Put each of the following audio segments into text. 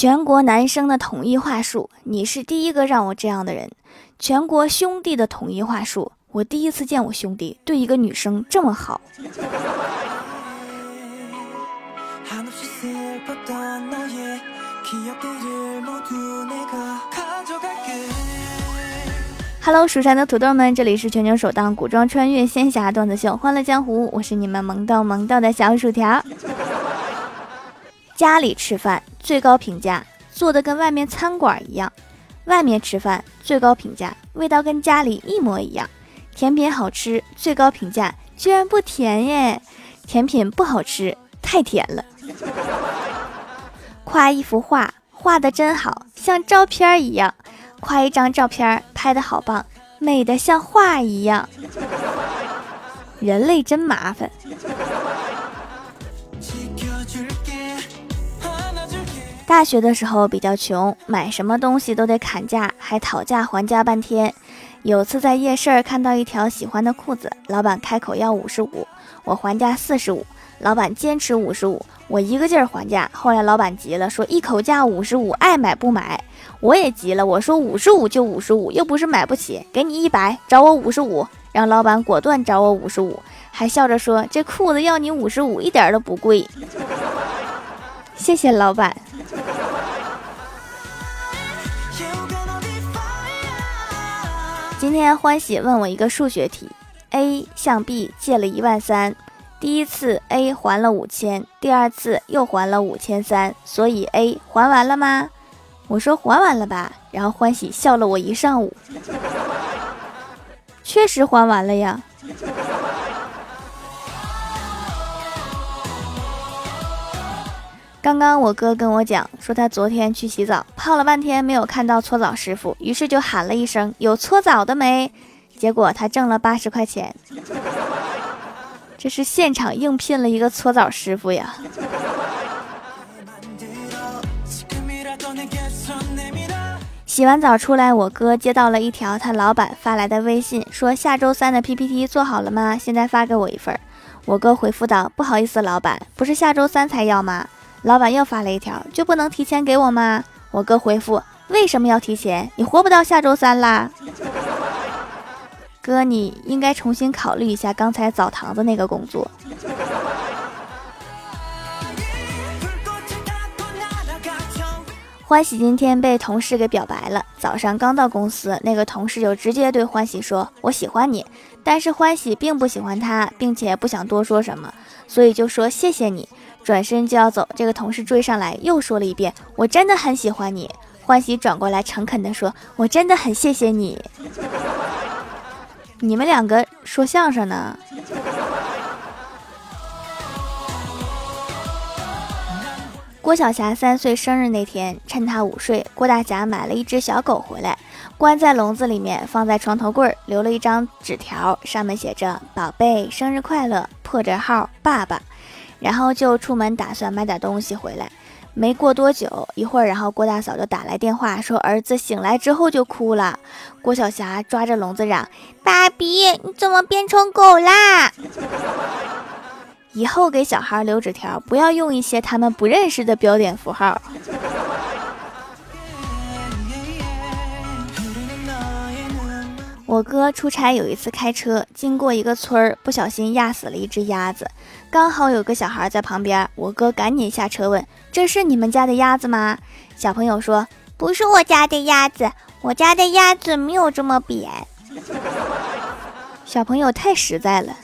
全国男生的统一话术，你是第一个让我这样的人。全国兄弟的统一话术，我第一次见我兄弟对一个女生这么好。Hello，蜀山的土豆们，这里是全球首档古装穿越仙侠段子秀《欢乐江湖》，我是你们萌逗萌逗的小薯条。家里吃饭最高评价做的跟外面餐馆一样，外面吃饭最高评价味道跟家里一模一样，甜品好吃最高评价居然不甜耶，甜品不好吃太甜了。夸一幅画画的真好像照片一样，夸一张照片拍的好棒，美的像画一样。人类真麻烦。大学的时候比较穷，买什么东西都得砍价，还讨价还价半天。有次在夜市看到一条喜欢的裤子，老板开口要五十五，我还价四十五，老板坚持五十五，我一个劲儿还价。后来老板急了，说一口价五十五，爱买不买。我也急了，我说五十五就五十五，又不是买不起，给你一百，找我五十五。让老板果断找我五十五，还笑着说这裤子要你五十五，一点都不贵。谢谢老板。今天欢喜问我一个数学题：A 向 B 借了一万三，第一次 A 还了五千，第二次又还了五千三，所以 A 还完了吗？我说还完了吧，然后欢喜笑了我一上午。确实还完了呀。刚刚我哥跟我讲说，他昨天去洗澡，泡了半天没有看到搓澡师傅，于是就喊了一声：“有搓澡的没？”结果他挣了八十块钱，这是现场应聘了一个搓澡师傅呀。洗完澡出来，我哥接到了一条他老板发来的微信，说下周三的 PPT 做好了吗？现在发给我一份。我哥回复道：“不好意思，老板，不是下周三才要吗？”老板又发了一条，就不能提前给我吗？我哥回复：为什么要提前？你活不到下周三啦。哥，你应该重新考虑一下刚才澡堂子那个工作。欢喜今天被同事给表白了，早上刚到公司，那个同事就直接对欢喜说：“我喜欢你。”但是欢喜并不喜欢他，并且不想多说什么，所以就说：“谢谢你。”转身就要走，这个同事追上来又说了一遍：“我真的很喜欢你。”欢喜转过来诚恳地说：“我真的很谢谢你。”你们两个说相声呢？郭晓霞三岁生日那天，趁她午睡，郭大侠买了一只小狗回来，关在笼子里面，放在床头柜，留了一张纸条，上面写着：“宝贝，生日快乐，破折号，爸爸。”然后就出门打算买点东西回来，没过多久，一会儿，然后郭大嫂就打来电话说儿子醒来之后就哭了。郭晓霞抓着笼子嚷：“爸比，你怎么变成狗啦？” 以后给小孩留纸条，不要用一些他们不认识的标点符号。我哥出差有一次开车经过一个村儿，不小心压死了一只鸭子，刚好有个小孩在旁边，我哥赶紧下车问：“这是你们家的鸭子吗？”小朋友说：“不是我家的鸭子，我家的鸭子没有这么扁。”小朋友太实在了。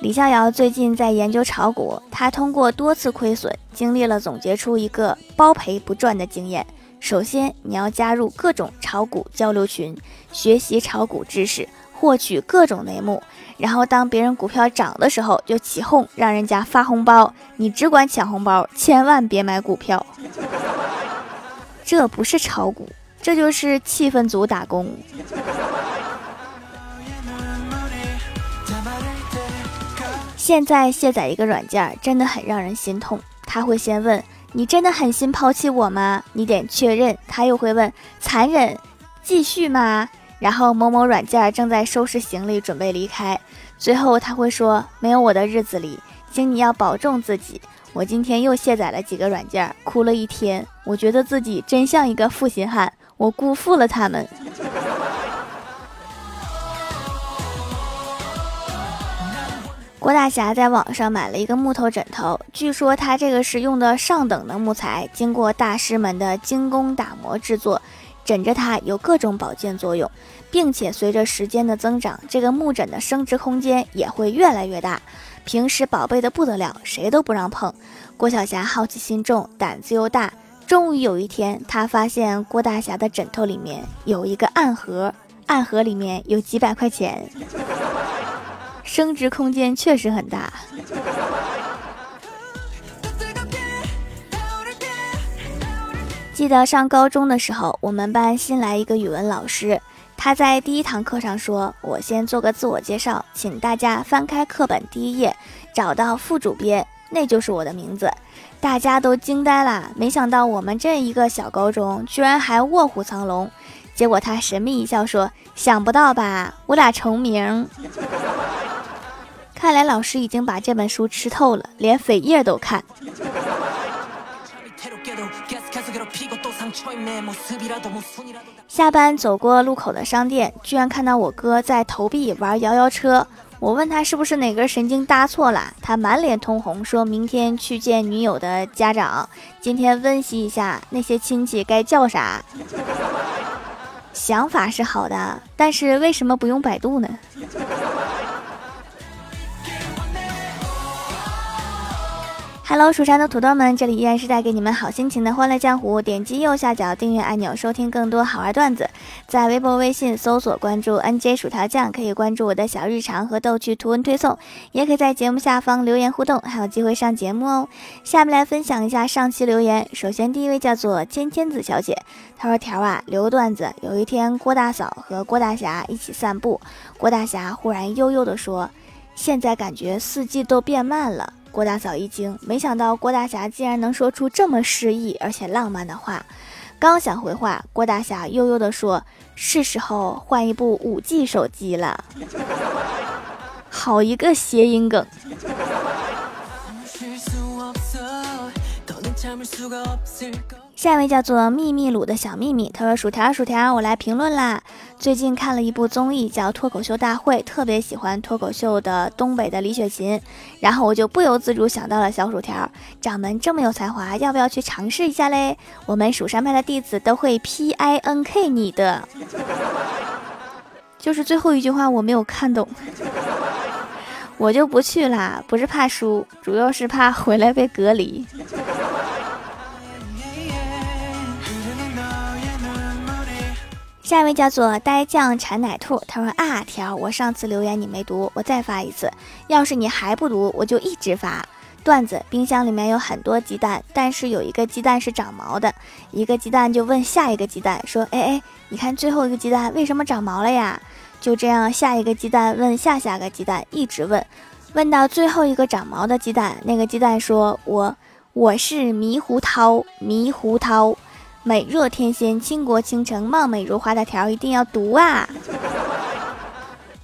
李逍遥最近在研究炒股，他通过多次亏损经历了，总结出一个包赔不赚的经验。首先，你要加入各种炒股交流群，学习炒股知识，获取各种内幕。然后，当别人股票涨的时候，就起哄让人家发红包。你只管抢红包，千万别买股票。这不是炒股，这就是气氛组打工。现在卸载一个软件真的很让人心痛。他会先问你真的狠心抛弃我吗？你点确认，他又会问残忍继续吗？然后某某软件正在收拾行李准备离开，最后他会说没有我的日子里，请你要保重自己。我今天又卸载了几个软件，哭了一天。我觉得自己真像一个负心汉，我辜负了他们。郭大侠在网上买了一个木头枕头，据说他这个是用的上等的木材，经过大师们的精工打磨制作，枕着它有各种保健作用，并且随着时间的增长，这个木枕的升值空间也会越来越大。平时宝贝的不得了，谁都不让碰。郭小霞好奇心重，胆子又大，终于有一天，他发现郭大侠的枕头里面有一个暗盒，暗盒里面有几百块钱。升值空间确实很大。记得上高中的时候，我们班新来一个语文老师，他在第一堂课上说：“我先做个自我介绍，请大家翻开课本第一页，找到副主编，那就是我的名字。”大家都惊呆了，没想到我们这一个小高中居然还卧虎藏龙。结果他神秘一笑说：“想不到吧，我俩重名。”看来老师已经把这本书吃透了，连扉页都看。下班走过路口的商店，居然看到我哥在投币玩摇摇车。我问他是不是哪根神经搭错了，他满脸通红，说明天去见女友的家长，今天温习一下那些亲戚该叫啥。想法是好的，但是为什么不用百度呢？Hello，蜀山的土豆们，这里依然是带给你们好心情的欢乐江湖。点击右下角订阅按钮，收听更多好玩段子。在微博、微信搜索关注 NJ 薯条酱，可以关注我的小日常和逗趣图文推送，也可以在节目下方留言互动，还有机会上节目哦。下面来分享一下上期留言。首先，第一位叫做千千子小姐，她说：“条啊，留个段子。有一天，郭大嫂和郭大侠一起散步，郭大侠忽然悠悠地说：‘现在感觉四季都变慢了。’”郭大嫂一惊，没想到郭大侠竟然能说出这么诗意而且浪漫的话。刚想回话，郭大侠悠悠地说：“是时候换一部五 G 手机了。”好一个谐音梗。下一位叫做秘密鲁的小秘密，他说：“薯条薯条，我来评论啦。最近看了一部综艺叫《脱口秀大会》，特别喜欢脱口秀的东北的李雪琴，然后我就不由自主想到了小薯条，掌门这么有才华，要不要去尝试一下嘞？我们蜀山派的弟子都会 P I N K 你的，就是最后一句话我没有看懂，我就不去啦，不是怕输，主要是怕回来被隔离。”下一位叫做呆酱馋奶兔，他说啊条，我上次留言你没读，我再发一次。要是你还不读，我就一直发段子。冰箱里面有很多鸡蛋，但是有一个鸡蛋是长毛的。一个鸡蛋就问下一个鸡蛋说：“哎哎，你看最后一个鸡蛋为什么长毛了呀？”就这样，下一个鸡蛋问下下个鸡蛋，一直问，问到最后一个长毛的鸡蛋，那个鸡蛋说：“我我是猕猴桃，猕猴桃。”美若天仙，倾国倾城，貌美如花的条一定要读啊！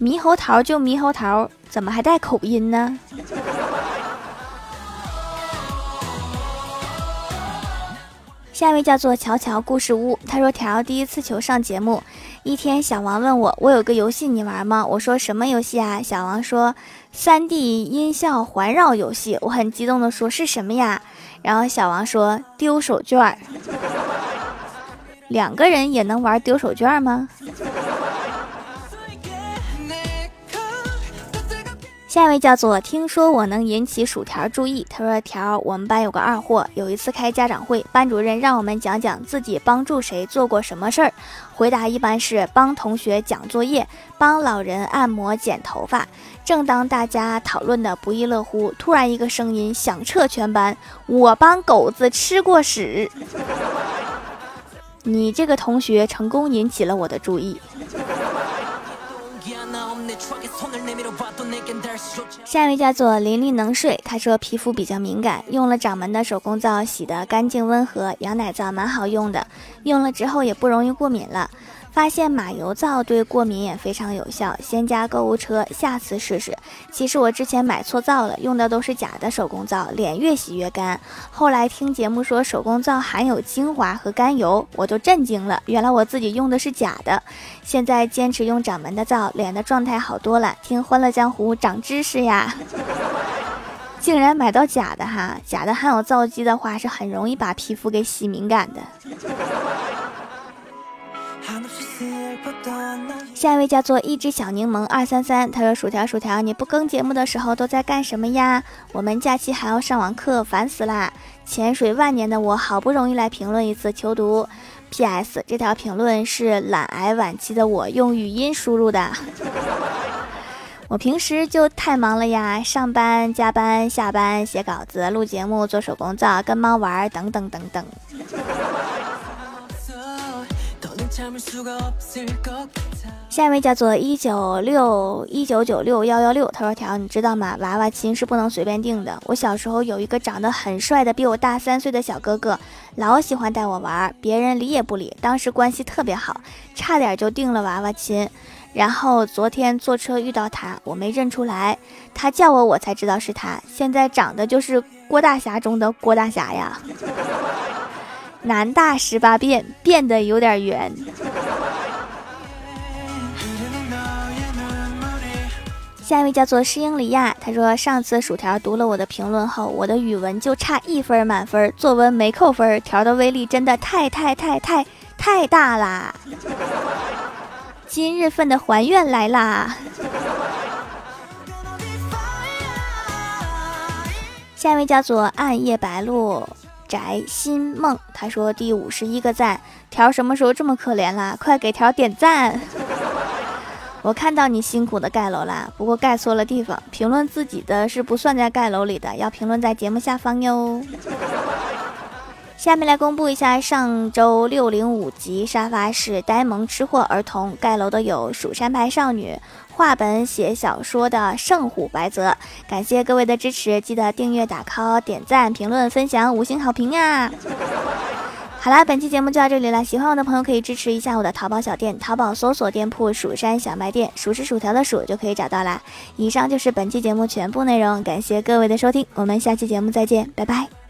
猕猴桃就猕猴桃，怎么还带口音呢？下一位叫做乔乔故事屋，他说条第一次求上节目，一天小王问我，我有个游戏你玩吗？我说什么游戏啊？小王说三 D 音效环绕游戏，我很激动的说是什么呀？然后小王说丢手绢。两个人也能玩丢手绢吗？下一位叫做听说我能引起薯条注意。他说：“条，我们班有个二货，有一次开家长会，班主任让我们讲讲自己帮助谁做过什么事儿。回答一般是帮同学讲作业，帮老人按摩剪头发。正当大家讨论的不亦乐乎，突然一个声音响彻全班：我帮狗子吃过屎。”你这个同学成功引起了我的注意。下一位叫做琳琳能睡，他说皮肤比较敏感，用了掌门的手工皂洗的干净温和，羊奶皂蛮好用的，用了之后也不容易过敏了。发现马油皂对过敏也非常有效，先加购物车，下次试试。其实我之前买错皂了，用的都是假的手工皂，脸越洗越干。后来听节目说手工皂含有精华和甘油，我都震惊了，原来我自己用的是假的。现在坚持用掌门的皂，脸的状态好多了。听欢乐江湖长知识呀！竟然买到假的哈，假的含有皂基的话，是很容易把皮肤给洗敏感的。下一位叫做一只小柠檬二三三，他说：“薯条薯条，你不更节目的时候都在干什么呀？我们假期还要上网课，烦死啦！潜水万年的我，好不容易来评论一次，求读。P.S. 这条评论是懒癌晚期的我用语音输入的。”我平时就太忙了呀，上班、加班、下班、写稿子、录节目、做手工皂、跟猫玩等等等等。下一位叫做一九六一九九六幺幺六，他说：“条，你知道吗？娃娃亲是不能随便定的。我小时候有一个长得很帅的，比我大三岁的小哥哥，老喜欢带我玩，别人理也不理，当时关系特别好，差点就定了娃娃亲。”然后昨天坐车遇到他，我没认出来，他叫我，我才知道是他。现在长得就是郭大侠中的郭大侠呀，男大十八变，变得有点圆。下一位叫做诗英里亚，他说上次薯条读了我的评论后，我的语文就差一分满分，作文没扣分。条的威力真的太太太太太大啦！今日份的还愿来啦！下一位叫做暗夜白露宅心梦，他说第五十一个赞，条什么时候这么可怜啦？快给条点赞！我看到你辛苦的盖楼啦，不过盖错了地方，评论自己的是不算在盖楼里的，要评论在节目下方哟。下面来公布一下上周六零五级沙发是呆萌吃货儿童盖楼的有蜀山派少女、画本写小说的圣虎白泽，感谢各位的支持，记得订阅、打 call、点赞、评论、分享、五星好评呀！好啦，本期节目就到这里了，喜欢我的朋友可以支持一下我的淘宝小店，淘宝搜索店铺“蜀山小卖店”，数是薯条的数就可以找到啦。以上就是本期节目全部内容，感谢各位的收听，我们下期节目再见，拜拜。